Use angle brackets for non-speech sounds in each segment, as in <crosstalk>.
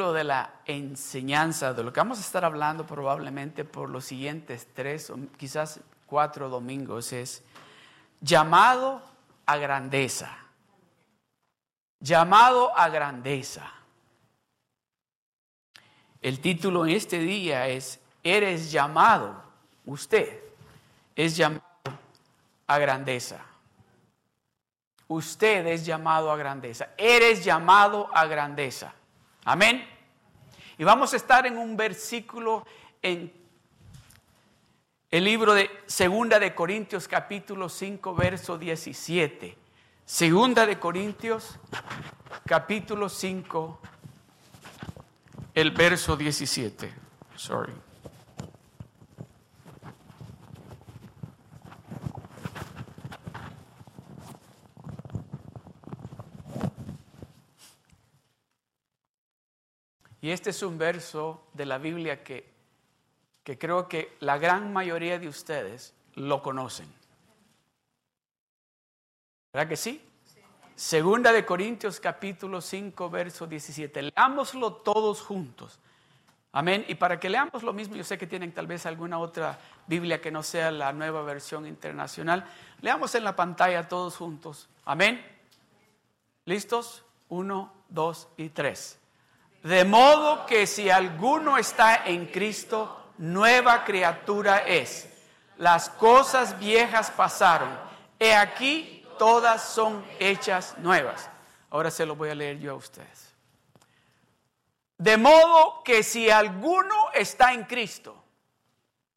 De la enseñanza, de lo que vamos a estar hablando probablemente por los siguientes tres o quizás cuatro domingos, es llamado a grandeza. Llamado a grandeza. El título en este día es, eres llamado, usted es llamado a grandeza. Usted es llamado a grandeza. Eres llamado a grandeza. Amén. Y vamos a estar en un versículo en el libro de Segunda de Corintios capítulo 5 verso 17. Segunda de Corintios capítulo 5 el verso 17. Sorry. Y este es un verso de la Biblia que, que creo que la gran mayoría de ustedes lo conocen. ¿Verdad que sí? Segunda de Corintios capítulo 5, verso 17. Leámoslo todos juntos. Amén. Y para que leamos lo mismo, yo sé que tienen tal vez alguna otra Biblia que no sea la nueva versión internacional. Leamos en la pantalla todos juntos. Amén. ¿Listos? Uno, dos y tres. De modo que si alguno está en Cristo, nueva criatura es. Las cosas viejas pasaron. He aquí, todas son hechas nuevas. Ahora se lo voy a leer yo a ustedes. De modo que si alguno está en Cristo,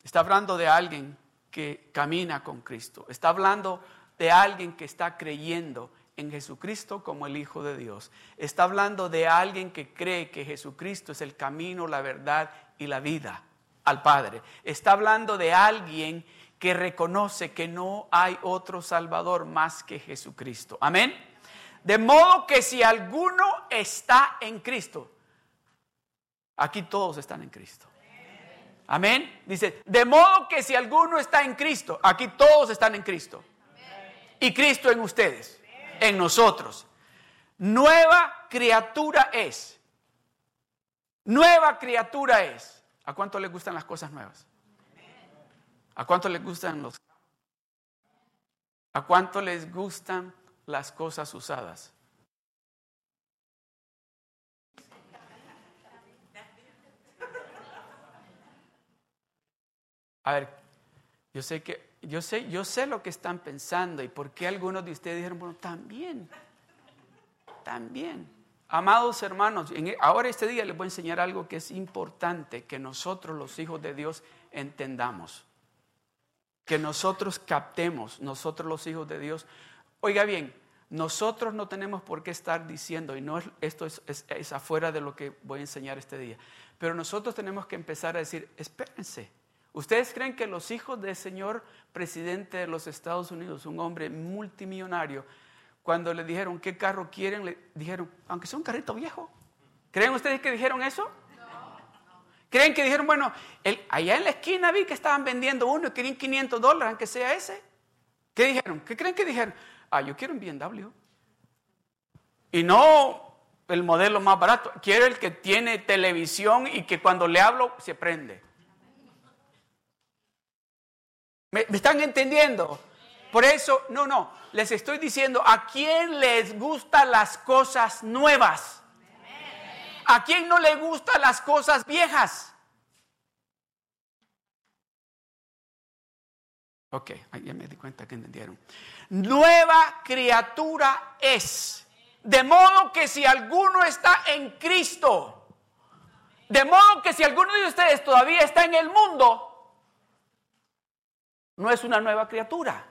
está hablando de alguien que camina con Cristo, está hablando de alguien que está creyendo en Jesucristo como el Hijo de Dios. Está hablando de alguien que cree que Jesucristo es el camino, la verdad y la vida al Padre. Está hablando de alguien que reconoce que no hay otro Salvador más que Jesucristo. Amén. De modo que si alguno está en Cristo, aquí todos están en Cristo. Amén. Dice, de modo que si alguno está en Cristo, aquí todos están en Cristo. Y Cristo en ustedes en nosotros. Nueva criatura es. Nueva criatura es. ¿A cuánto les gustan las cosas nuevas? ¿A cuánto les gustan los... ¿A cuánto les gustan las cosas usadas? A ver, yo sé que yo sé, yo sé lo que están pensando y por qué algunos de ustedes dijeron, bueno, también, también. Amados hermanos, e, ahora este día les voy a enseñar algo que es importante que nosotros los hijos de Dios entendamos, que nosotros captemos, nosotros los hijos de Dios. Oiga bien, nosotros no tenemos por qué estar diciendo, y no esto es, es afuera de lo que voy a enseñar este día, pero nosotros tenemos que empezar a decir, espérense, ¿Ustedes creen que los hijos del señor presidente de los Estados Unidos, un hombre multimillonario, cuando le dijeron qué carro quieren, le dijeron, aunque sea un carrito viejo? ¿Creen ustedes que dijeron eso? ¿Creen que dijeron, bueno, allá en la esquina vi que estaban vendiendo uno y querían 500 dólares, aunque sea ese? ¿Qué dijeron? ¿Qué creen que dijeron? Ah, yo quiero un BMW. Y no el modelo más barato, quiero el que tiene televisión y que cuando le hablo se prende. ¿Me, están entendiendo? Por eso, no, no, les estoy diciendo, ¿a quién les gustan las cosas nuevas? ¿A quién no le gustan las cosas viejas? Ok, ya me di cuenta que entendieron. Nueva criatura es. De modo que si alguno está en Cristo, de modo que si alguno de ustedes todavía está en el mundo, no es una nueva criatura.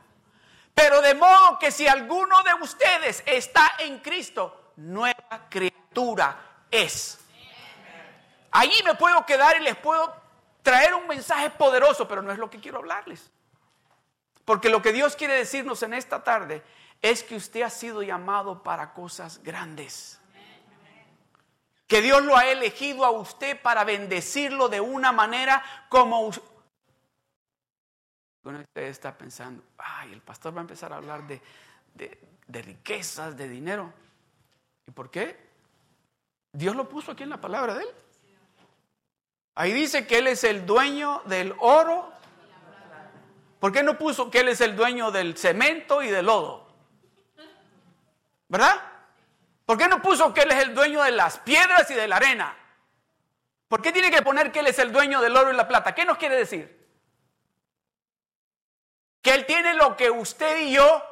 Pero de modo que si alguno de ustedes está en Cristo, nueva criatura es. Allí me puedo quedar y les puedo traer un mensaje poderoso, pero no es lo que quiero hablarles. Porque lo que Dios quiere decirnos en esta tarde es que usted ha sido llamado para cosas grandes. Que Dios lo ha elegido a usted para bendecirlo de una manera como usted está pensando, ay, el pastor va a empezar a hablar de, de riquezas, de dinero. ¿Y por qué? Dios lo puso aquí en la palabra de Él. Ahí dice que Él es el dueño del oro. ¿Por qué no puso que Él es el dueño del cemento y del lodo? ¿Verdad? ¿Por qué no puso que Él es el dueño de las piedras y de la arena? ¿Por qué tiene que poner que Él es el dueño del oro y la plata? ¿Qué nos quiere decir? Que Él tiene lo que usted y yo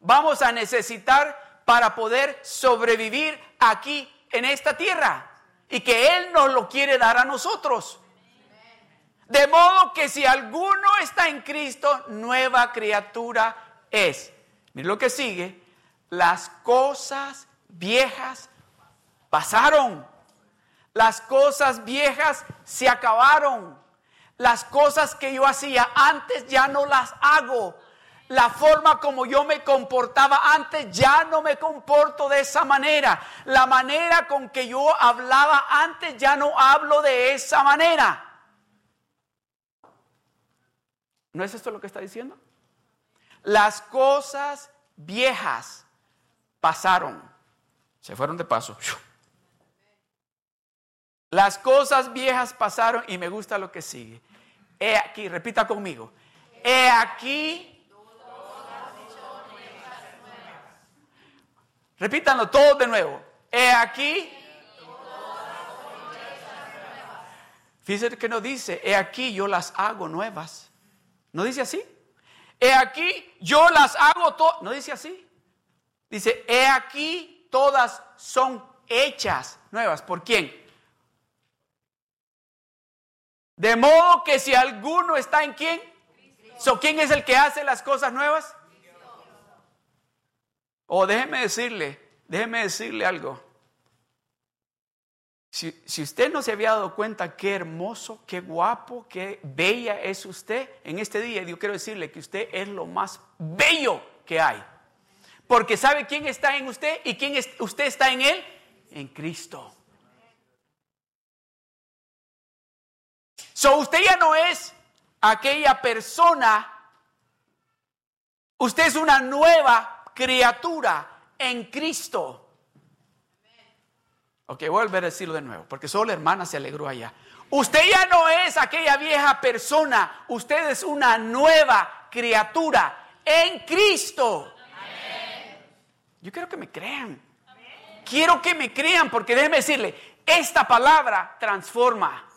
vamos a necesitar para poder sobrevivir aquí en esta tierra. Y que Él nos lo quiere dar a nosotros. De modo que si alguno está en Cristo, nueva criatura es. Mira lo que sigue. Las cosas viejas pasaron. Las cosas viejas se acabaron. Las cosas que yo hacía antes ya no las hago. La forma como yo me comportaba antes ya no me comporto de esa manera. La manera con que yo hablaba antes ya no hablo de esa manera. ¿No es esto lo que está diciendo? Las cosas viejas pasaron. Se fueron de paso. Las cosas viejas pasaron y me gusta lo que sigue. He aquí, repita conmigo. He aquí. Repítanlo todo de nuevo. He aquí. Fíjense que no dice, he aquí yo las hago nuevas. ¿No dice así? He aquí yo las hago todas. ¿No dice así? Dice, he aquí todas son hechas nuevas. ¿Por quién? De modo que si alguno está en quién, so, ¿quién es el que hace las cosas nuevas? O déjeme decirle, déjeme decirle algo. Si, si, usted no se había dado cuenta qué hermoso, qué guapo, qué bella es usted, en este día yo quiero decirle que usted es lo más bello que hay. Porque sabe quién está en usted y quién es, usted está en él, en Cristo. So usted ya no es aquella persona, usted es una nueva criatura en Cristo. Ok, voy a volver a decirlo de nuevo, porque solo la hermana se alegró allá. Usted ya no es aquella vieja persona, usted es una nueva criatura en Cristo. Yo quiero que me crean. Quiero que me crean, porque déjeme decirle, esta palabra transforma.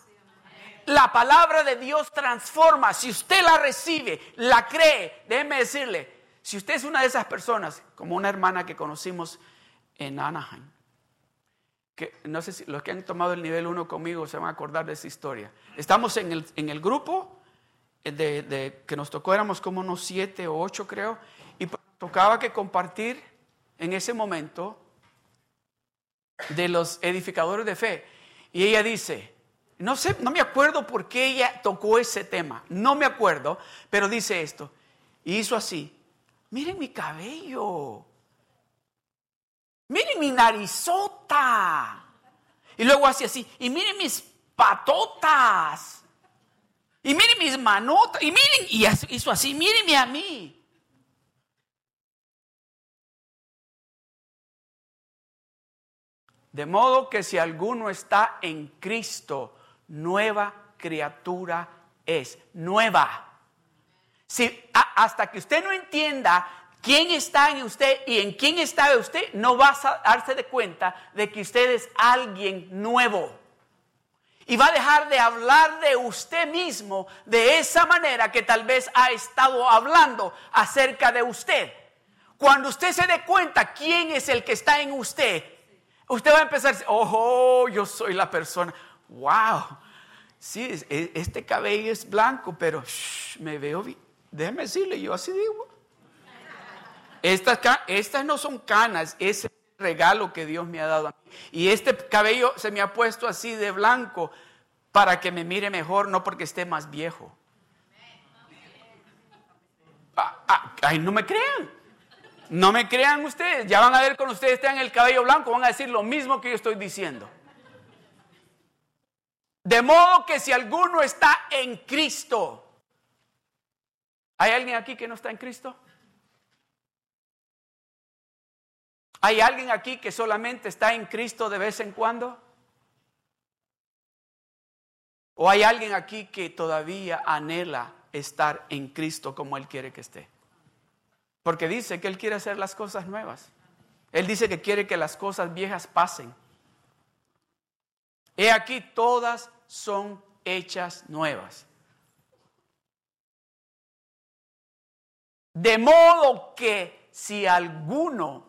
La palabra de Dios transforma. Si usted la recibe, la cree, déjeme decirle, si usted es una de esas personas, como una hermana que conocimos en Anaheim, que no sé si los que han tomado el nivel 1 conmigo se van a acordar de esa historia. Estamos en el, en el grupo de, que nos tocó, éramos como unos siete o ocho creo, y tocaba que compartir en ese momento de los edificadores de fe. Y ella dice, no sé, no me acuerdo por qué ella tocó ese tema. No me acuerdo, pero dice esto. Y hizo así. Miren mi cabello. Miren mi narizota. Y luego hace así. Y miren mis patotas. Y miren mis manotas. Y miren, y hizo así. Mírenme a mí. De modo que si alguno está en Cristo, nueva criatura es, nueva. Si, hasta que usted no entienda quién está en usted y en quién está usted, no va a darse de cuenta de que usted es alguien nuevo. Y va a dejar de hablar de usted mismo de esa manera que tal vez ha estado hablando acerca de usted. Cuando usted se dé cuenta quién es el que está en usted, usted va a empezar a decir, oh, yo soy la persona. Wow, sí, este cabello es blanco, pero me veo bien. Déjeme decirle, yo así digo. Estas, estas no son canas, es el regalo que Dios me ha dado a mí. Y este cabello se me ha puesto así de blanco para que me mire mejor, no porque esté más viejo. Ah, ah, ay, no me crean. No me crean ustedes. Ya van a ver cuando ustedes tengan el cabello blanco, van a decir lo mismo que yo estoy diciendo. De modo que si alguno está en Cristo, ¿hay alguien aquí que no está en Cristo? ¿Hay alguien aquí que solamente está en Cristo de vez en cuando? ¿O hay alguien aquí que todavía anhela estar en Cristo como Él quiere que esté? Porque dice que Él quiere hacer las cosas nuevas. Él dice que quiere que las cosas viejas pasen. He aquí, todas son hechas nuevas. De modo que si alguno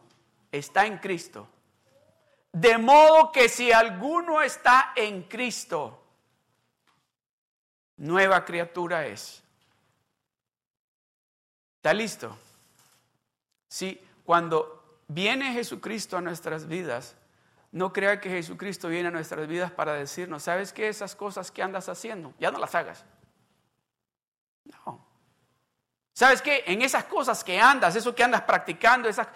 está en Cristo, de modo que si alguno está en Cristo, nueva criatura es. ¿Está listo? Sí, cuando viene Jesucristo a nuestras vidas, no crea que Jesucristo viene a nuestras vidas para decirnos, ¿sabes qué? Esas cosas que andas haciendo, ya no las hagas. No. ¿Sabes qué? En esas cosas que andas, eso que andas practicando, esas,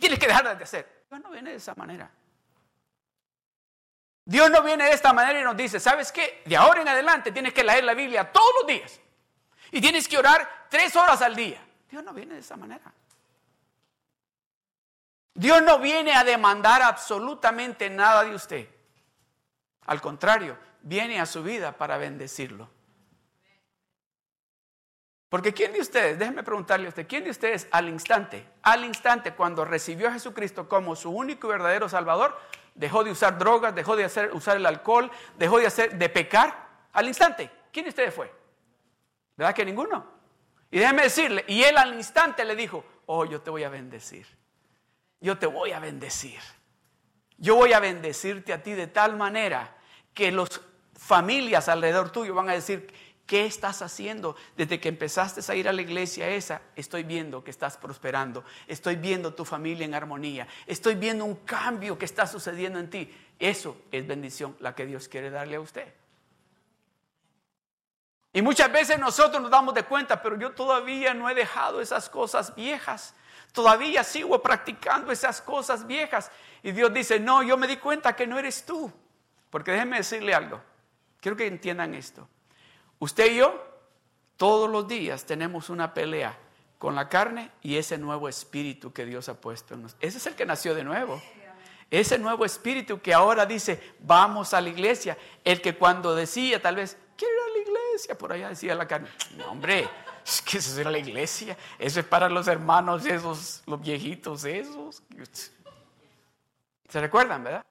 tienes que dejar de hacer. Dios no viene de esa manera. Dios no viene de esta manera y nos dice, ¿sabes qué? De ahora en adelante tienes que leer la Biblia todos los días. Y tienes que orar tres horas al día. Dios no viene de esa manera. Dios no viene a demandar absolutamente nada de usted. Al contrario, viene a su vida para bendecirlo. Porque ¿quién de ustedes, déjenme preguntarle a usted, ¿quién de ustedes al instante, al instante cuando recibió a Jesucristo como su único y verdadero Salvador, dejó de usar drogas, dejó de hacer, usar el alcohol, dejó de, hacer, de pecar? Al instante, ¿quién de ustedes fue? ¿Verdad que ninguno? Y déjeme decirle, y él al instante le dijo, oh, yo te voy a bendecir yo te voy a bendecir. Yo voy a bendecirte a ti de tal manera que las familias alrededor tuyo van a decir, ¿qué estás haciendo? Desde que empezaste a ir a la iglesia esa, estoy viendo que estás prosperando, estoy viendo tu familia en armonía, estoy viendo un cambio que está sucediendo en ti. Eso es bendición, la que Dios quiere darle a usted. Y muchas veces nosotros nos damos de cuenta, pero yo todavía no he dejado esas cosas viejas. Todavía sigo practicando esas cosas viejas. Y Dios dice, no, yo me di cuenta que no eres tú. Porque déjenme decirle algo. Quiero que entiendan esto. Usted y yo, todos los días tenemos una pelea con la carne y ese nuevo espíritu que Dios ha puesto en nosotros. Ese es el que nació de nuevo. Ese nuevo espíritu que ahora dice, vamos a la iglesia. El que cuando decía, tal vez, quiero ir a la iglesia, por allá decía la carne, no, hombre, es que eso es la iglesia, eso es para los hermanos, esos, los viejitos, esos. ¿Se recuerdan, verdad?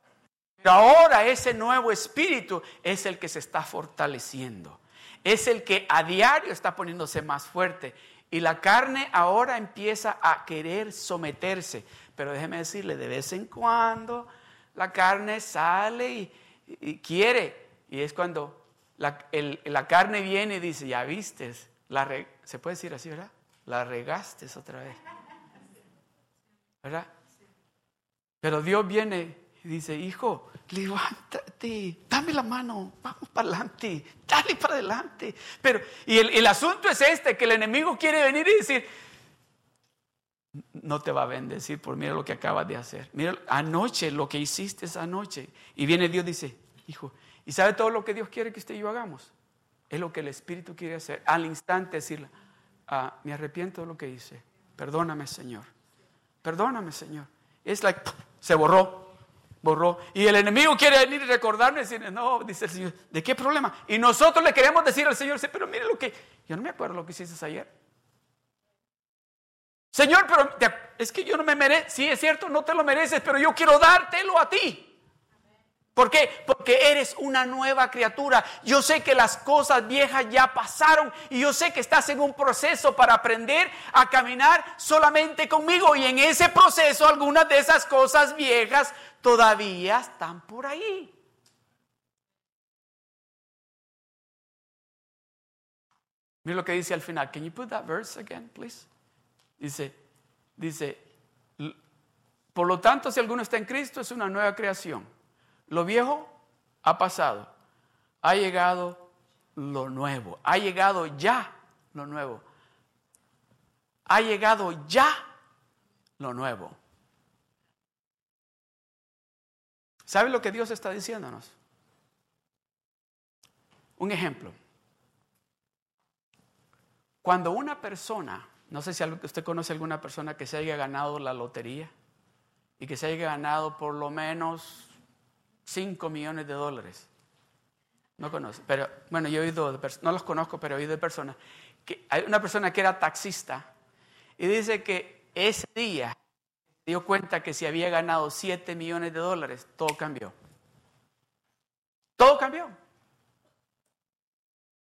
Pero ahora ese nuevo espíritu es el que se está fortaleciendo, es el que a diario está poniéndose más fuerte. Y la carne ahora empieza a querer someterse. Pero déjeme decirle, de vez en cuando la carne sale y, quiere. Y es cuando la, la, carne viene y dice, ya vistes, la, se puede decir así, ¿verdad? La regaste otra vez. ¿Verdad? Pero Dios viene y dice, hijo, levántate, dame la mano, vamos para adelante, dale para adelante. Pero, y el, el asunto es este, que el enemigo quiere venir y decir, no te va a bendecir por mira lo que acabas de hacer. Mira, anoche lo que hiciste esa noche. Y viene Dios dice, hijo, ¿y sabe todo lo que Dios quiere que usted y yo hagamos? Es lo que el Espíritu quiere hacer. Al instante decirle, ah, me arrepiento de lo que hice. Perdóname, Señor. Perdóname, Señor. Es like, se borró, borró. Y el enemigo quiere venir y recordarme y no, dice el Señor, ¿de qué problema? Y nosotros le queremos decir al Señor, pero mire lo que, yo no me acuerdo lo que hiciste ayer. Señor, pero es que yo no me merezco, sí es cierto, no te lo mereces, pero yo quiero dártelo a ti. ¿Por qué? Porque eres una nueva criatura. Yo sé que las cosas viejas ya pasaron y yo sé que estás en un proceso para aprender a caminar solamente conmigo. Y en ese proceso algunas de esas cosas viejas todavía están por ahí. Mira lo que dice al final. Can you put that verse again, please? Dice, dice, por lo tanto, si alguno está en Cristo, es una nueva creación. Lo viejo ha pasado. Ha llegado lo nuevo. Ha llegado ya lo nuevo. Ha llegado ya lo nuevo. ¿Sabe lo que Dios está diciéndonos? Un ejemplo. Cuando una persona, no sé si usted conoce alguna persona que se haya ganado la lotería y que se haya ganado por lo menos 5 millones de dólares. No conozco, pero bueno, yo he oído, de no los conozco, pero he oído de personas. Hay una persona que era taxista y dice que ese día dio cuenta que si había ganado 7 millones de dólares, todo cambió. Todo cambió.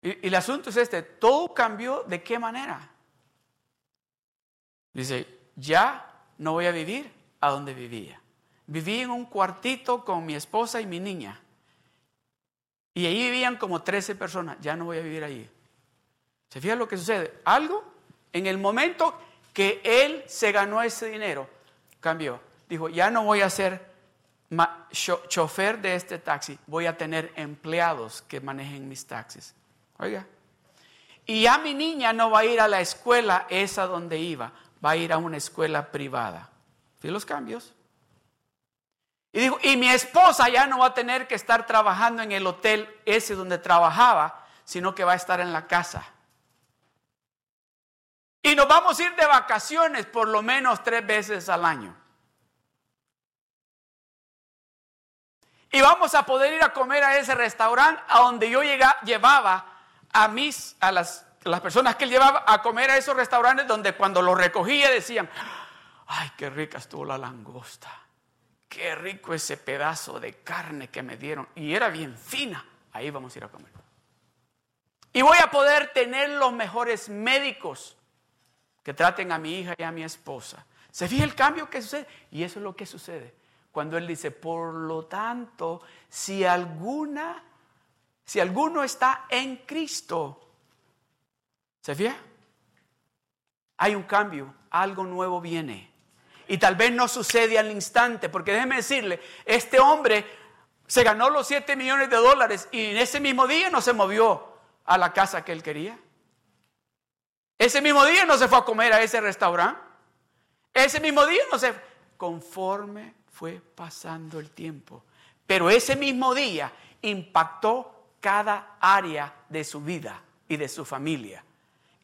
Y, el asunto es este, todo cambió de qué manera. Dice, ya no voy a vivir a donde vivía. Viví en un cuartito con mi esposa y mi niña. Y ahí vivían como 13 personas. Ya no voy a vivir allí. ¿Se fija lo que sucede? Algo en el momento que él se ganó ese dinero, cambió. Dijo, ya no voy a ser chofer de este taxi, voy a tener empleados que manejen mis taxis. Oiga. Y ya mi niña no va a ir a la escuela esa donde iba, va a ir a una escuela privada. ¿Sí los cambios? Y dijo, y mi esposa ya no va a tener que estar trabajando en el hotel ese donde trabajaba, sino que va a estar en la casa. Y nos vamos a ir de vacaciones por lo menos tres veces al año. Y vamos a poder ir a comer a ese restaurante a donde yo llevaba a mis, a las, las personas que él llevaba a comer a esos restaurantes donde cuando lo recogía decían, ay, qué rica estuvo la langosta, qué rico ese pedazo de carne que me dieron. Y era bien fina, ahí vamos a ir a comer. Y voy a poder tener los mejores médicos que traten a mi hija y a mi esposa. ¿Se fija el cambio que sucede? Y eso es lo que sucede cuando él dice, por lo tanto, si alguna, si alguno está en Cristo, ¿se fija? Hay un cambio, algo nuevo viene. Y tal vez no sucede al instante, porque déjeme decirle, este hombre se ganó los 7 millones de dólares y en ese mismo día no se movió a la casa que él quería. Ese mismo día no se fue a comer a ese restaurante. Ese mismo día no se... Conforme fue pasando el tiempo. Pero ese mismo día impactó cada área de su vida y de su familia.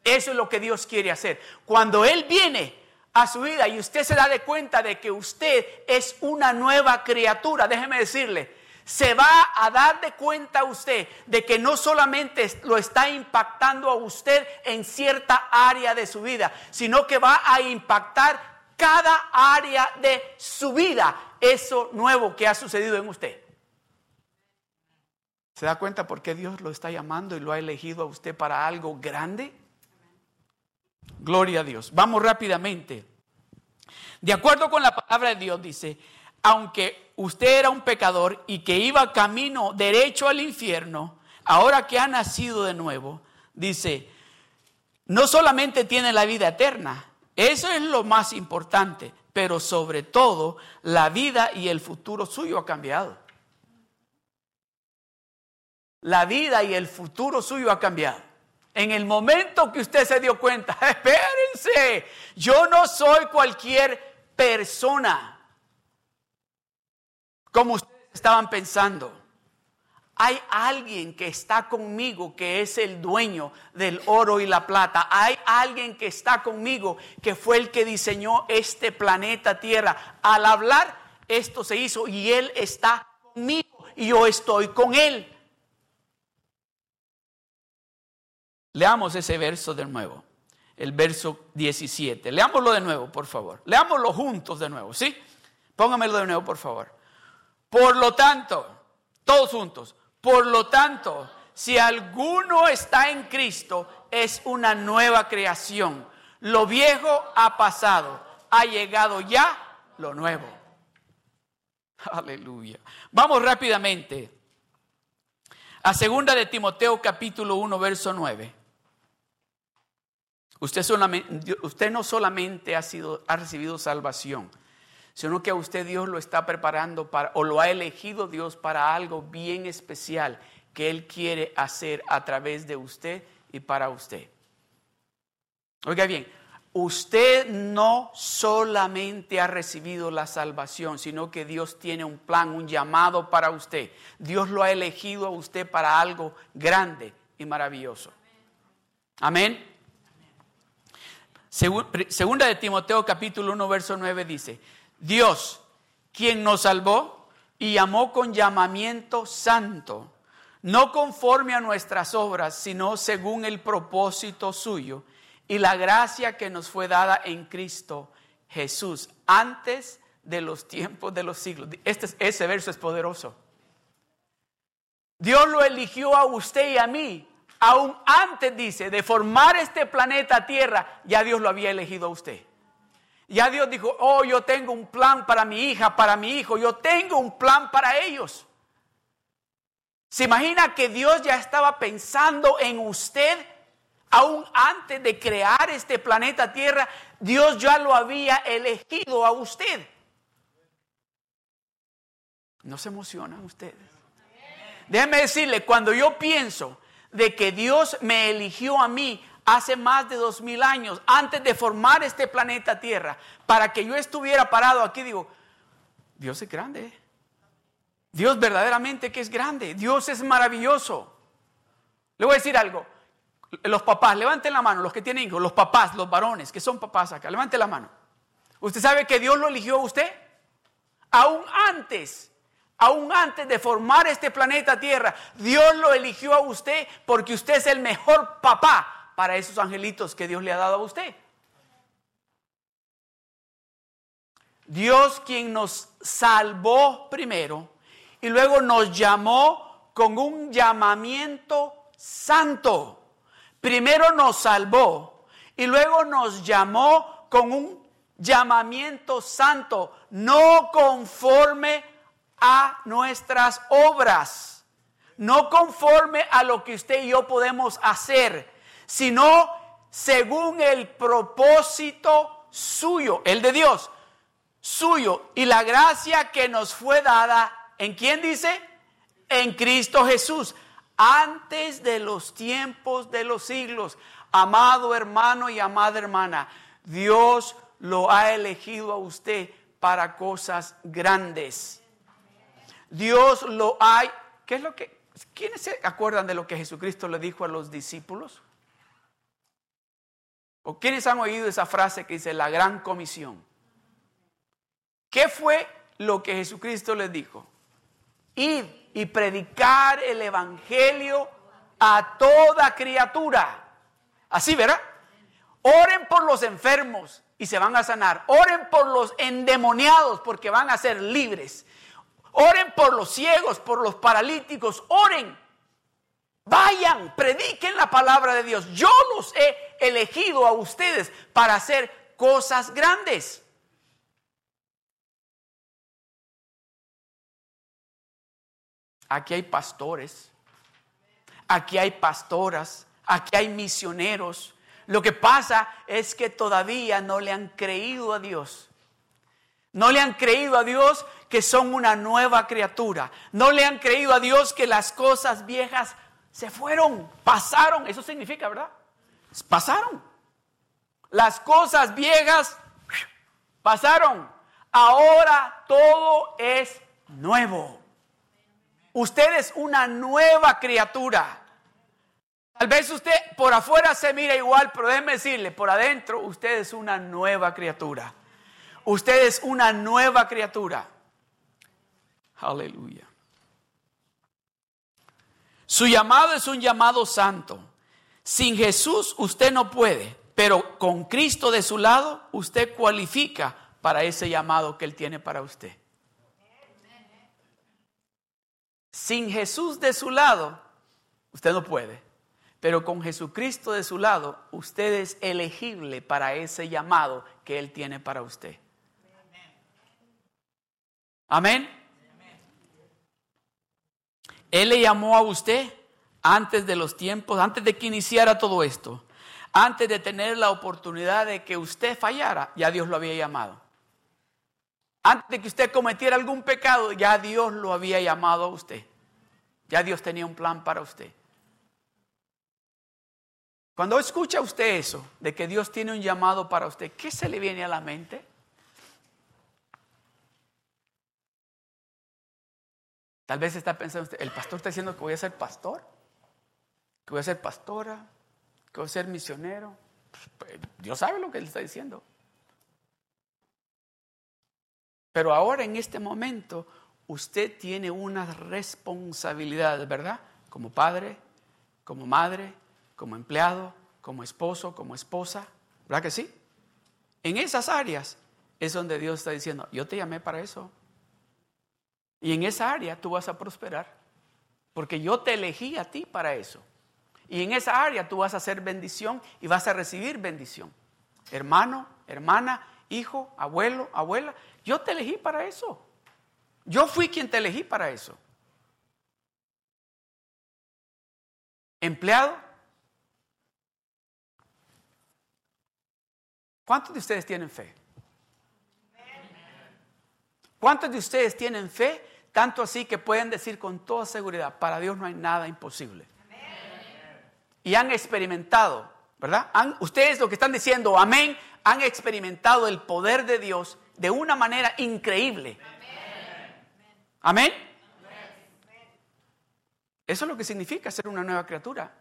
Eso es lo que Dios quiere hacer. Cuando Él viene a su vida y usted se da de cuenta de que usted es una nueva criatura, déjeme decirle, se va a dar de cuenta usted de que no solamente lo está impactando a usted en cierta área de su vida, sino que va a impactar cada área de su vida eso nuevo que ha sucedido en usted. ¿Se da cuenta por qué Dios lo está llamando y lo ha elegido a usted para algo grande? Gloria a Dios. Vamos rápidamente. De acuerdo con la palabra de Dios, dice, aunque usted era un pecador y que iba camino derecho al infierno, ahora que ha nacido de nuevo, dice, no solamente tiene la vida eterna, eso es lo más importante, pero sobre todo la vida y el futuro suyo ha cambiado. La vida y el futuro suyo ha cambiado. En el momento que usted se dio cuenta, <laughs> espérense, yo no soy cualquier persona como ustedes estaban pensando. Hay alguien que está conmigo que es el dueño del oro y la plata. Hay alguien que está conmigo que fue el que diseñó este planeta Tierra. Al hablar, esto se hizo y Él está conmigo y yo estoy con Él. Leamos ese verso de nuevo, el verso 17. Leámoslo de nuevo, por favor. Leámoslo juntos de nuevo, ¿sí? Póngamelo de nuevo, por favor. Por lo tanto, todos juntos. Por lo tanto, si alguno está en Cristo, es una nueva creación. Lo viejo ha pasado, ha llegado ya lo nuevo. <laughs> Aleluya. Vamos rápidamente a segunda de Timoteo capítulo 1 verso 9. Usted, no solamente ha, sido, ha recibido salvación, sino que a usted Dios lo está preparando para, o lo ha elegido Dios para algo bien especial que Él quiere hacer a través de usted y para usted. Oiga bien, usted no solamente ha recibido la salvación, sino que Dios tiene un plan, un llamado para usted. Dios lo ha elegido a usted para algo grande y maravilloso. Amén. Segunda de Timoteo capítulo 1 verso 9 dice, Dios, quien nos salvó y llamó con llamamiento santo, no conforme a nuestras obras, sino según el propósito suyo y la gracia que nos fue dada en Cristo Jesús antes de los tiempos de los siglos. Este, ese verso es poderoso. Dios lo eligió a usted y a mí. Aún antes, dice, de formar este planeta Tierra, ya Dios lo había elegido a usted. Ya Dios dijo, oh, yo tengo un plan para mi hija, para mi hijo, yo tengo un plan para ellos. ¿Se imagina que Dios ya estaba pensando en usted aún antes de crear este planeta Tierra? Dios ya lo había elegido a usted. ¿No se emocionan ustedes? Déjenme decirle, cuando yo pienso de que Dios me eligió a mí hace más de dos mil años, antes de formar este planeta Tierra, para que yo estuviera parado aquí, digo, Dios es grande. Dios verdaderamente que es grande. Dios es maravilloso. Le voy a decir algo. Los papás, levanten la mano, los que tienen hijos, los papás, los varones, que son papás acá, levanten la mano. ¿Usted sabe que Dios lo eligió a usted? Aún antes, aún antes de formar este planeta Tierra, Dios lo eligió a usted porque usted es el mejor papá para esos angelitos que Dios le ha dado a usted. Dios quien nos salvó primero y luego nos llamó con un llamamiento santo. Primero nos salvó y luego nos llamó con un llamamiento santo, no conforme a nuestras obras, no conforme a lo que usted y yo podemos hacer, sino según el propósito suyo, el de Dios, suyo, y la gracia que nos fue dada, ¿en quién dice? En Cristo Jesús, antes de los tiempos de los siglos. Amado hermano y amada hermana, Dios lo ha elegido a usted para cosas grandes. Dios lo ha... ¿Qué es lo que... ¿Quiénes se acuerdan de lo que Jesucristo le dijo a los discípulos? ¿O quiénes han oído esa frase que dice la gran comisión? ¿Qué fue lo que Jesucristo les dijo? Ir y predicar el evangelio a toda criatura. Así, ¿verdad? Oren por los enfermos y se van a sanar. Oren por los endemoniados porque van a ser libres. Oren por los ciegos, por los paralíticos. Oren Vayan, prediquen la palabra de Dios. Yo los he elegido a ustedes para hacer cosas grandes. Aquí hay pastores, aquí hay pastoras, aquí hay misioneros. Lo que pasa es que todavía no le han creído a Dios. No le han creído a Dios que son una nueva criatura. No le han creído a Dios que las cosas viejas se fueron, pasaron, eso significa, ¿verdad? Pasaron. Las cosas viejas pasaron. Ahora todo es nuevo. Usted es una nueva criatura. Tal vez usted por afuera se mira igual, pero déjeme decirle, por adentro usted es una nueva criatura. Usted es una nueva criatura. Aleluya. Su llamado es un llamado santo. Sin Jesús usted no puede, pero con Cristo de su lado usted cualifica para ese llamado que Él tiene para usted. Sin Jesús de su lado, usted no puede. Pero con Jesucristo de su lado, usted es elegible para ese llamado que Él tiene para usted. Amén. Él le llamó a usted antes de los tiempos, antes de que iniciara todo esto, antes de tener la oportunidad de que usted fallara, ya Dios lo había llamado. Antes de que usted cometiera algún pecado, ya Dios lo había llamado a usted. Ya Dios tenía un plan para usted. Cuando escucha usted eso, de que Dios tiene un llamado para usted, ¿qué se le viene a la mente? Tal vez está pensando usted, el pastor está diciendo que voy a ser pastor, que voy a ser pastora, que voy a ser misionero. Pues, Dios sabe lo que él está diciendo. Pero ahora en este momento usted tiene una responsabilidad, ¿verdad? Como padre, como madre, como empleado, como esposo, como esposa, ¿verdad que sí? En esas áreas es donde Dios está diciendo, yo te llamé para eso. Y en esa área tú vas a prosperar, porque yo te elegí a ti para eso. Y en esa área tú vas a hacer bendición y vas a recibir bendición. Hermano, hermana, hijo, abuelo, abuela, yo te elegí para eso. Yo fui quien te elegí para eso. Empleado. ¿Cuántos de ustedes tienen fe? ¿Cuántos de ustedes tienen fe? Tanto así que pueden decir con toda seguridad, para Dios no hay nada imposible. Y han experimentado, ¿verdad? ustedes lo que están diciendo, amén, han experimentado el poder de Dios de una manera increíble. Amén. Eso es lo que significa ser una nueva criatura.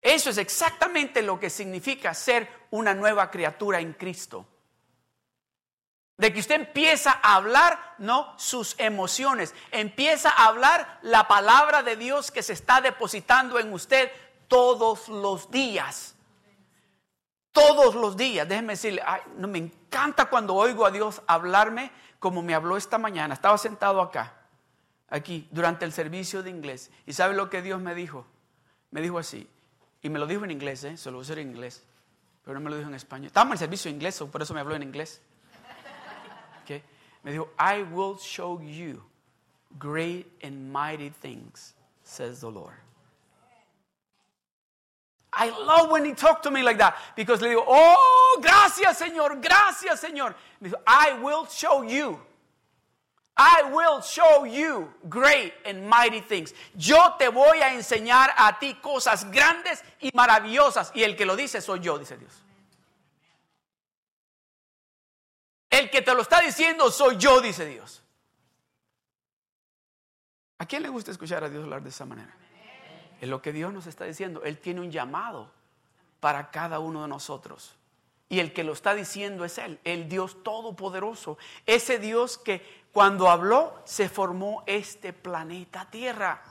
Eso es exactamente lo que significa ser una nueva criatura en Cristo. De que usted empieza a hablar, no sus emociones, empieza a hablar la palabra de Dios que se está depositando en usted todos los días. Todos los días. Déjeme decirle, no, me encanta cuando oigo a Dios hablarme como me habló esta mañana. Estaba sentado acá, aquí, durante el servicio de inglés. ¿Y sabe lo que Dios me dijo? Me dijo así. Y me lo dijo en inglés, ¿eh? se lo usé en inglés. Pero no me lo dijo en español. Estaba en el servicio de inglés, por eso me habló en inglés. Me dijo, I will show you great and mighty things, says the Lord. I love when he talked to me like that because le digo, oh, gracias Señor, gracias Señor. Me dijo, I will show you. I will show you great and mighty things. Yo te voy a enseñar a ti cosas grandes y maravillosas. Y el que lo dice soy yo, dice Dios. El que te lo está diciendo soy yo, dice Dios. ¿A quién le gusta escuchar a Dios hablar de esa manera? Es lo que Dios nos está diciendo. Él tiene un llamado para cada uno de nosotros. Y el que lo está diciendo es Él, el Dios todopoderoso. Ese Dios que cuando habló se formó este planeta Tierra.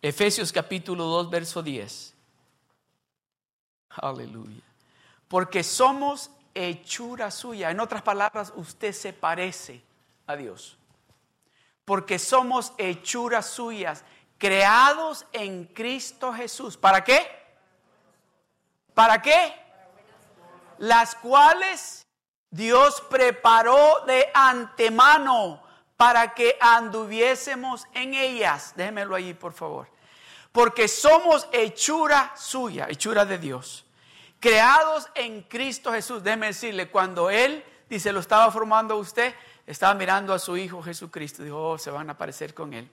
Efesios capítulo 2, verso 10. Aleluya porque somos hechura suya. En otras palabras, usted se parece a Dios. Porque somos hechuras suyas, creados en Cristo Jesús. ¿Para qué? ¿Para qué? Las cuales Dios preparó de antemano para que anduviésemos en ellas. Déjemelo allí, por favor. Porque somos hechura suya, hechura de Dios creados en Cristo Jesús. Déjeme decirle, cuando Él dice lo estaba formando usted, estaba mirando a su Hijo Jesucristo. Dijo, oh, se van a parecer con Él.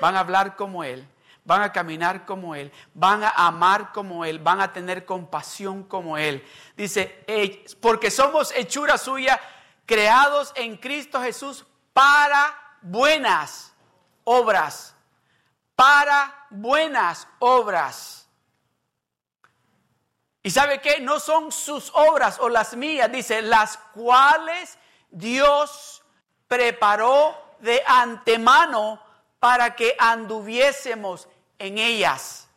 Van a hablar como Él. Van a caminar como Él. Van a amar como Él. Van a tener compasión como Él. Dice, porque somos hechura suya, creados en Cristo Jesús para buenas obras. Para buenas obras ¿Y sabe qué? No son sus obras o las mías, dice, las cuales Dios preparó de antemano para que anduviésemos en ellas.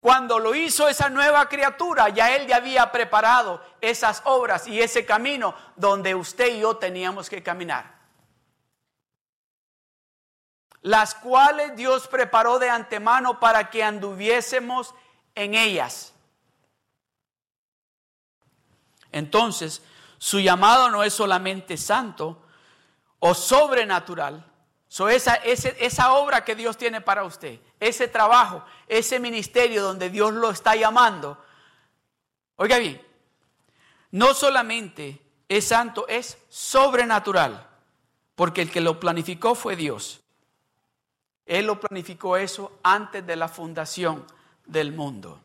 Cuando lo hizo esa nueva criatura, ya Él ya había preparado esas obras y ese camino donde usted y yo teníamos que caminar. Las cuales Dios preparó de antemano para que anduviésemos en ellas. Entonces, su llamado no es solamente santo o sobrenatural. So esa, esa obra que Dios tiene para usted, ese trabajo, ese ministerio donde Dios lo está llamando. Oiga bien, no solamente es santo, es sobrenatural, porque el que lo planificó fue Dios. Él lo planificó eso antes de la fundación del mundo.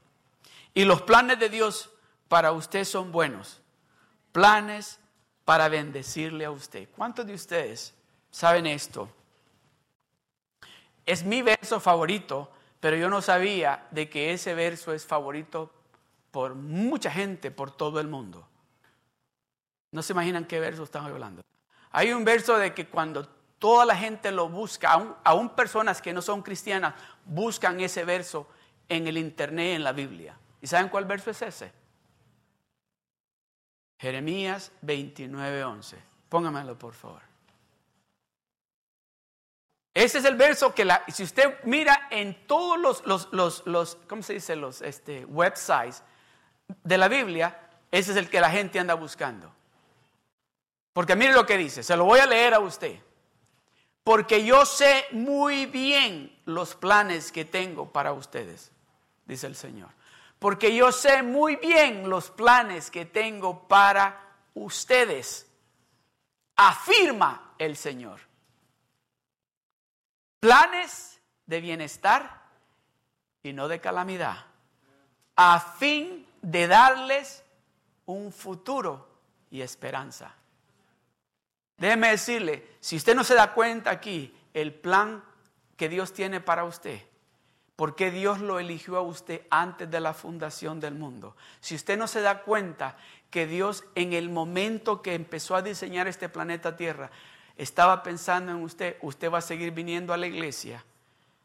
Y los planes de Dios para usted son buenos. Planes para bendecirle a usted. ¿Cuántos de ustedes saben esto? Es mi verso favorito, pero yo no sabía de que ese verso es favorito por mucha gente por todo el mundo. No se imaginan qué verso estamos hablando. Hay un verso de que cuando toda la gente lo busca, aún, aún personas que no son cristianas, buscan ese verso en el internet, en la Biblia. ¿Y saben cuál verso es ese? Jeremías 29:11. Póngamelo, por favor. Ese es el verso que la, si usted mira en todos los, los, los, los ¿cómo se dice? Los este, websites de la Biblia, ese es el que la gente anda buscando. Porque mire lo que dice, se lo voy a leer a usted. Porque yo sé muy bien los planes que tengo para ustedes, dice el Señor. Porque yo sé muy bien los planes que tengo para ustedes, afirma el Señor. Planes de bienestar y no de calamidad, a fin de darles un futuro y esperanza. Déjeme decirle, si usted no se da cuenta aquí, el plan que Dios tiene para usted, porque Dios lo eligió a usted antes de la fundación del mundo. Si usted no se da cuenta que Dios en el momento que empezó a diseñar este planeta Tierra, estaba pensando en usted, usted va a seguir viniendo a la iglesia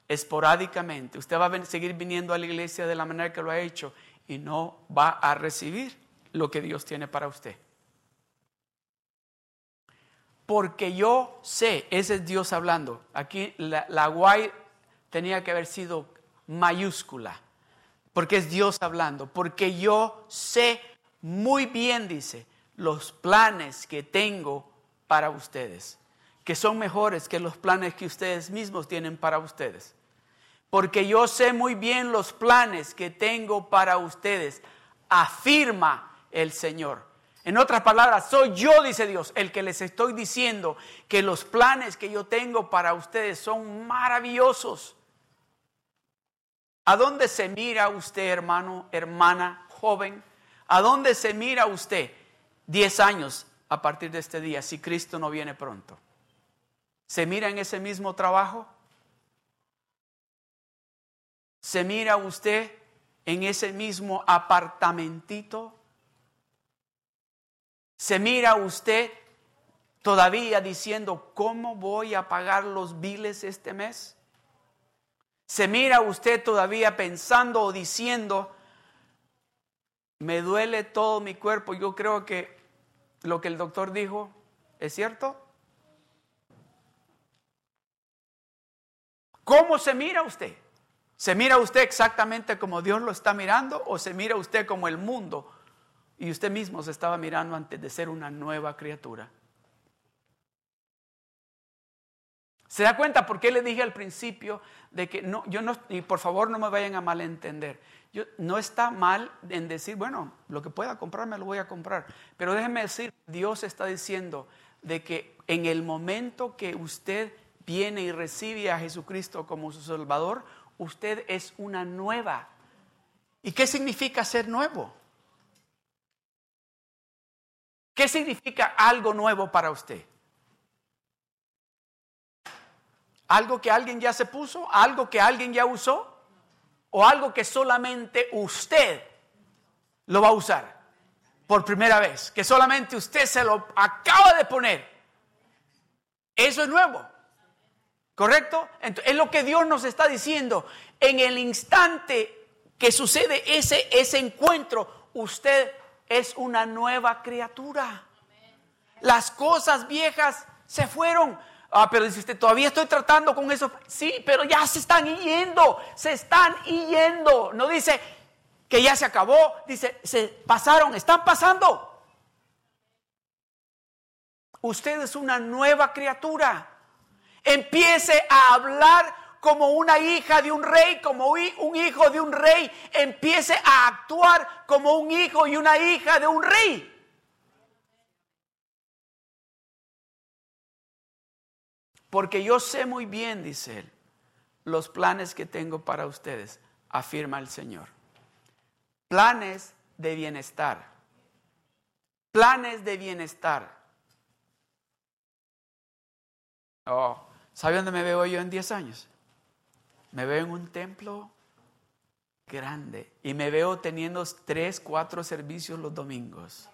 esporádicamente, usted va a seguir viniendo a la iglesia de la manera que lo ha hecho y no va a recibir lo que Dios tiene para usted. Porque yo sé, ese es Dios hablando. Aquí la, la guay tenía que haber sido mayúscula, porque es Dios hablando. Porque yo sé muy bien, dice, los planes que tengo para ustedes, que son mejores que los planes que ustedes mismos tienen para ustedes. Porque yo sé muy bien los planes que tengo para ustedes, afirma el Señor. En otras palabras, soy yo, dice Dios, el que les estoy diciendo que los planes que yo tengo para ustedes son maravillosos. ¿A dónde se mira usted, hermano, hermana, joven? ¿A dónde se mira usted diez años a partir de este día si Cristo no viene pronto? ¿Se mira en ese mismo trabajo? ¿Se mira usted en ese mismo apartamentito? ¿Se mira usted todavía diciendo, ¿cómo voy a pagar los biles este mes? ¿Se mira usted todavía pensando o diciendo, me duele todo mi cuerpo? Yo creo que lo que el doctor dijo es cierto. ¿Cómo se mira usted? ¿Se mira usted exactamente como Dios lo está mirando o se mira usted como el mundo y usted mismo se estaba mirando antes de ser una nueva criatura. ¿Se da cuenta por qué le dije al principio de que no, yo no, y por favor no me vayan a malentender. Yo, no está mal en decir, bueno, lo que pueda comprar me lo voy a comprar. Pero déjeme decir, Dios está diciendo de que en el momento que usted viene y recibe a Jesucristo como su Salvador, usted es una nueva. ¿Y qué significa ser nuevo? ¿Qué significa algo nuevo para usted? ¿Algo que alguien ya se puso? ¿Algo que alguien ya usó? ¿O algo que solamente usted lo va a usar por primera vez? Que solamente usted se lo acaba de poner. Eso es nuevo. ¿Correcto? Entonces, es lo que Dios nos está diciendo. En el instante que sucede ese, ese encuentro, usted es una nueva criatura. Las cosas viejas se fueron. Ah, pero dice usted, todavía estoy tratando con eso. Sí, pero ya se están yendo, se están yendo. No dice que ya se acabó, dice, se pasaron, están pasando. Usted es una nueva criatura. Empiece a hablar como una hija de un rey, como un hijo de un rey, empiece a actuar como un hijo y una hija de un rey. Porque yo sé muy bien, dice él, los planes que tengo para ustedes, afirma el Señor. Planes de bienestar. Planes de bienestar. Oh, ¿sabe dónde me veo yo en 10 años? Me veo en un templo grande. Y me veo teniendo tres, cuatro servicios los domingos.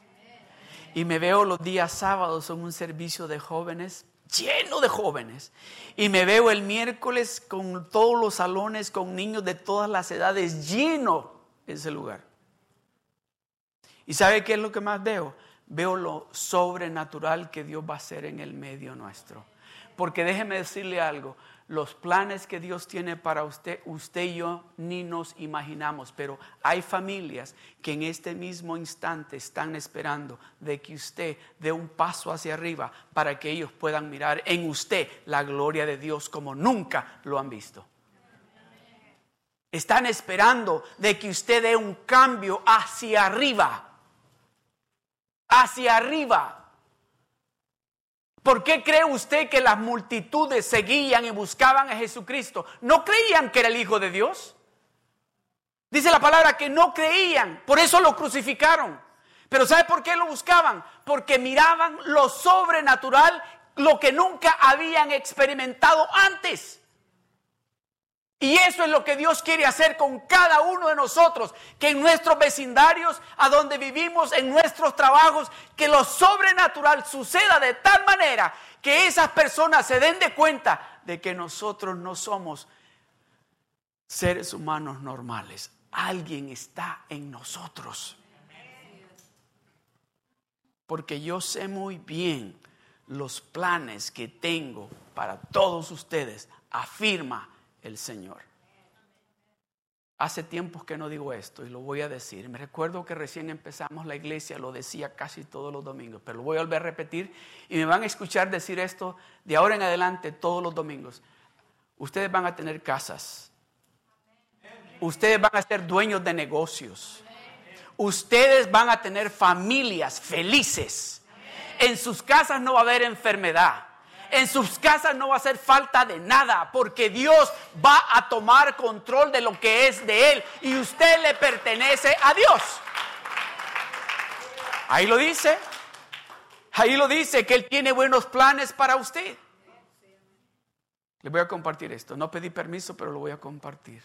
Y me veo los días sábados son un servicio de jóvenes, lleno de jóvenes. Y me veo el miércoles con todos los salones, con niños de todas las edades, lleno ese lugar. ¿Y sabe qué es lo que más veo? Veo lo sobrenatural que Dios va a hacer en el medio nuestro. Porque déjeme decirle algo, los planes que Dios tiene para usted, usted y yo ni nos imaginamos, pero hay familias que en este mismo instante están esperando de que usted dé un paso hacia arriba para que ellos puedan mirar en usted la gloria de Dios como nunca lo han visto. Están esperando de que usted dé un cambio hacia arriba. Hacia arriba. ¿Por qué cree usted que las multitudes seguían y buscaban a Jesucristo? ¿No creían que era el Hijo de Dios? Dice la palabra que no creían, por eso lo crucificaron. Pero ¿sabe por qué lo buscaban? Porque miraban lo sobrenatural, lo que nunca habían experimentado antes. Y eso es lo que Dios quiere hacer con cada uno de nosotros, que en nuestros vecindarios, a donde vivimos, en nuestros trabajos, que lo sobrenatural suceda de tal manera que esas personas se den de cuenta de que nosotros no somos seres humanos normales. Alguien está en nosotros. Porque yo sé muy bien los planes que tengo para todos ustedes, afirma el Señor. Hace tiempos que no digo esto y lo voy a decir. Me recuerdo que recién empezamos la iglesia, lo decía casi todos los domingos, pero lo voy a volver a repetir y me van a escuchar decir esto de ahora en adelante todos los domingos. Ustedes van a tener casas. Ustedes van a ser dueños de negocios. Ustedes van a tener familias felices. En sus casas no va a haber enfermedad en sus casas no va a hacer falta de nada, porque Dios va a tomar control de lo que es de Él y usted le pertenece a Dios. Ahí lo dice. Ahí lo dice que Él tiene buenos planes para usted. Le voy a compartir esto. No pedí permiso, pero lo voy a compartir.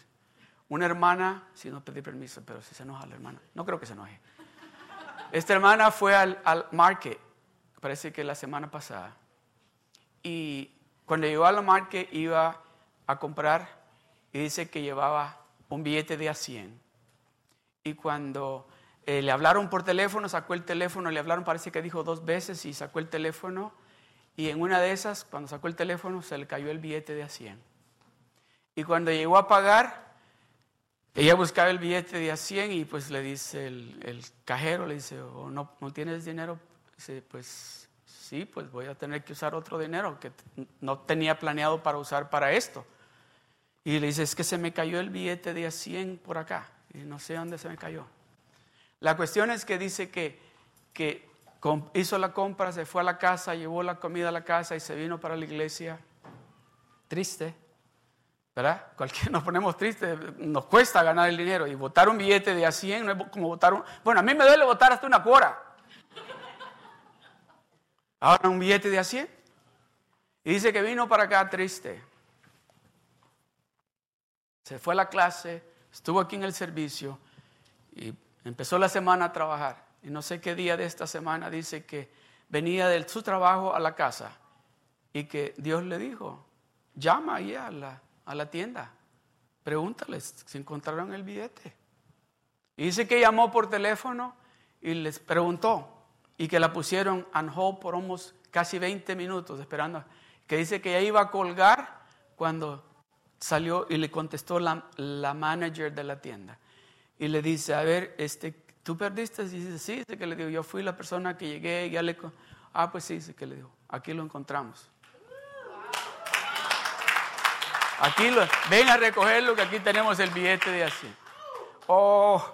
Una hermana, si no pedí permiso, pero si se enoja la hermana, no creo que se enoje. Esta hermana fue al, al market, parece que la semana pasada, y cuando llegó a la marca iba a comprar y dice que llevaba un billete de a 100. Y cuando eh, le hablaron por teléfono, sacó el teléfono, le hablaron, parece que dijo dos veces y sacó el teléfono. Y en una de esas, cuando sacó el teléfono, se le cayó el billete de a 100. Y cuando llegó a pagar, ella buscaba el billete de a 100 y pues le dice el, cajero, le dice, oh, no, no tienes dinero. Pues sí, pues voy a tener que usar otro dinero que no tenía planeado para usar para esto. Y le dice, es que se me cayó el billete de a 100 por acá. Y no sé dónde se me cayó. La cuestión es que dice que, que hizo la compra, se fue a la casa, llevó la comida a la casa y se vino para la iglesia. Triste, ¿verdad? <laughs> Cualquiera nos ponemos tristes, nos cuesta ganar el dinero. Y votar un billete de a 100 no es como votar un... Bueno, a mí me duele votar hasta una cuora. Ahora un billete de a 100. Y dice que vino para acá triste. Se fue a la clase, estuvo aquí en el servicio y empezó la semana a trabajar. Y no sé qué día de esta semana dice que venía de su trabajo a la casa y que Dios le dijo, llama ahí a la, a la tienda, pregúntales si encontraron el billete. Y dice que llamó por teléfono y les preguntó, y que la pusieron on hold por unos casi 20 minutos esperando, que dice que ya iba a colgar cuando salió y le contestó la, la manager de la tienda. Y le dice, a ver, este, ¿tú perdiste? Y dice, sí, dice que le digo, yo fui la persona que llegué, ya le... Ah, pues sí, dice que le digo, aquí lo encontramos. Aquí lo, ven a recogerlo que aquí tenemos el billete de así. Oh,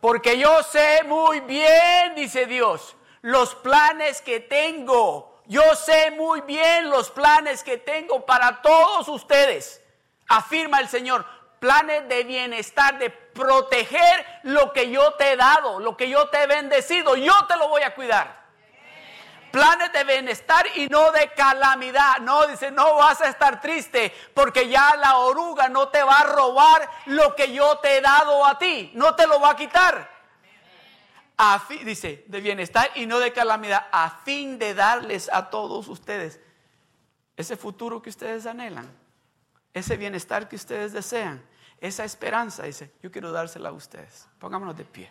porque yo sé muy bien, dice Dios, los planes que tengo. Yo sé muy bien los planes que tengo para todos ustedes. Afirma el Señor, planes de bienestar, de proteger lo que yo te he dado, lo que yo te he bendecido. Yo te lo voy a cuidar. planes de bienestar y no de calamidad. No, dice, no vas a estar triste porque ya la oruga no te va a robar lo que yo te he dado a ti. No te lo va a quitar. A dice, de bienestar y no de calamidad, a fin de darles a todos ustedes ese futuro que ustedes anhelan, ese bienestar que ustedes desean, esa esperanza. Dice, yo quiero dársela a ustedes. Pongámonos de pie.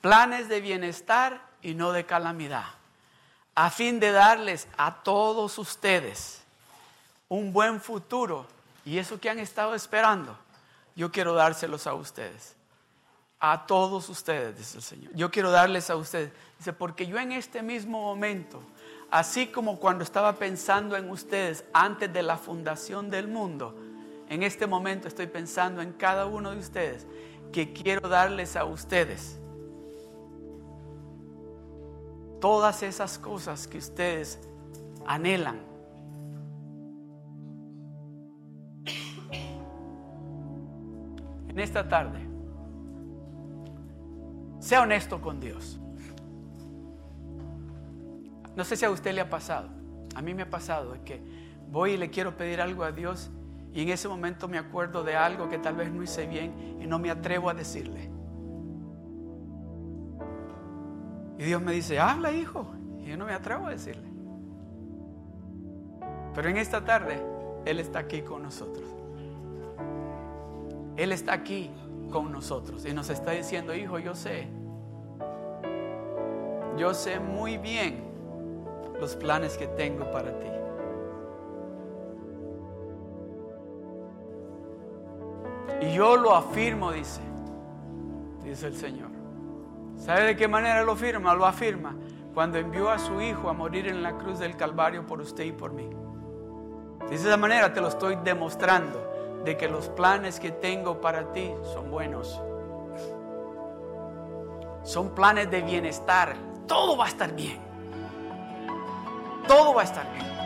planes de bienestar y no de calamidad, a fin de darles a todos ustedes un buen futuro. Y eso que han estado esperando, yo quiero dárselos a ustedes. A todos ustedes, dice el Señor. Yo quiero darles a ustedes. Dice, porque yo en este mismo momento, así como cuando estaba pensando en ustedes antes de la fundación del mundo, en este momento estoy pensando en cada uno de ustedes que quiero darles a ustedes todas esas cosas que ustedes anhelan. En esta tarde, sea honesto con Dios. No sé si a usted le ha pasado, a mí me ha pasado que voy y le quiero pedir algo a Dios y en ese momento me acuerdo de algo que tal vez no hice bien y no me atrevo a decirle. Y Dios me dice, habla hijo. Y yo no me atrevo a decirle. Pero en esta tarde, Él está aquí con nosotros. Él está aquí con nosotros y nos está diciendo, hijo, yo sé, yo sé muy bien los planes que tengo para ti. Y yo lo afirmo, dice, dice el Señor. ¿Sabe de qué manera lo afirma? Lo afirma cuando envió a su Hijo a morir en la cruz del Calvario por usted y por mí. De esa manera te lo estoy demostrando de que los planes que tengo para ti son buenos. Son planes de bienestar. Todo va a estar bien. Todo va a estar bien.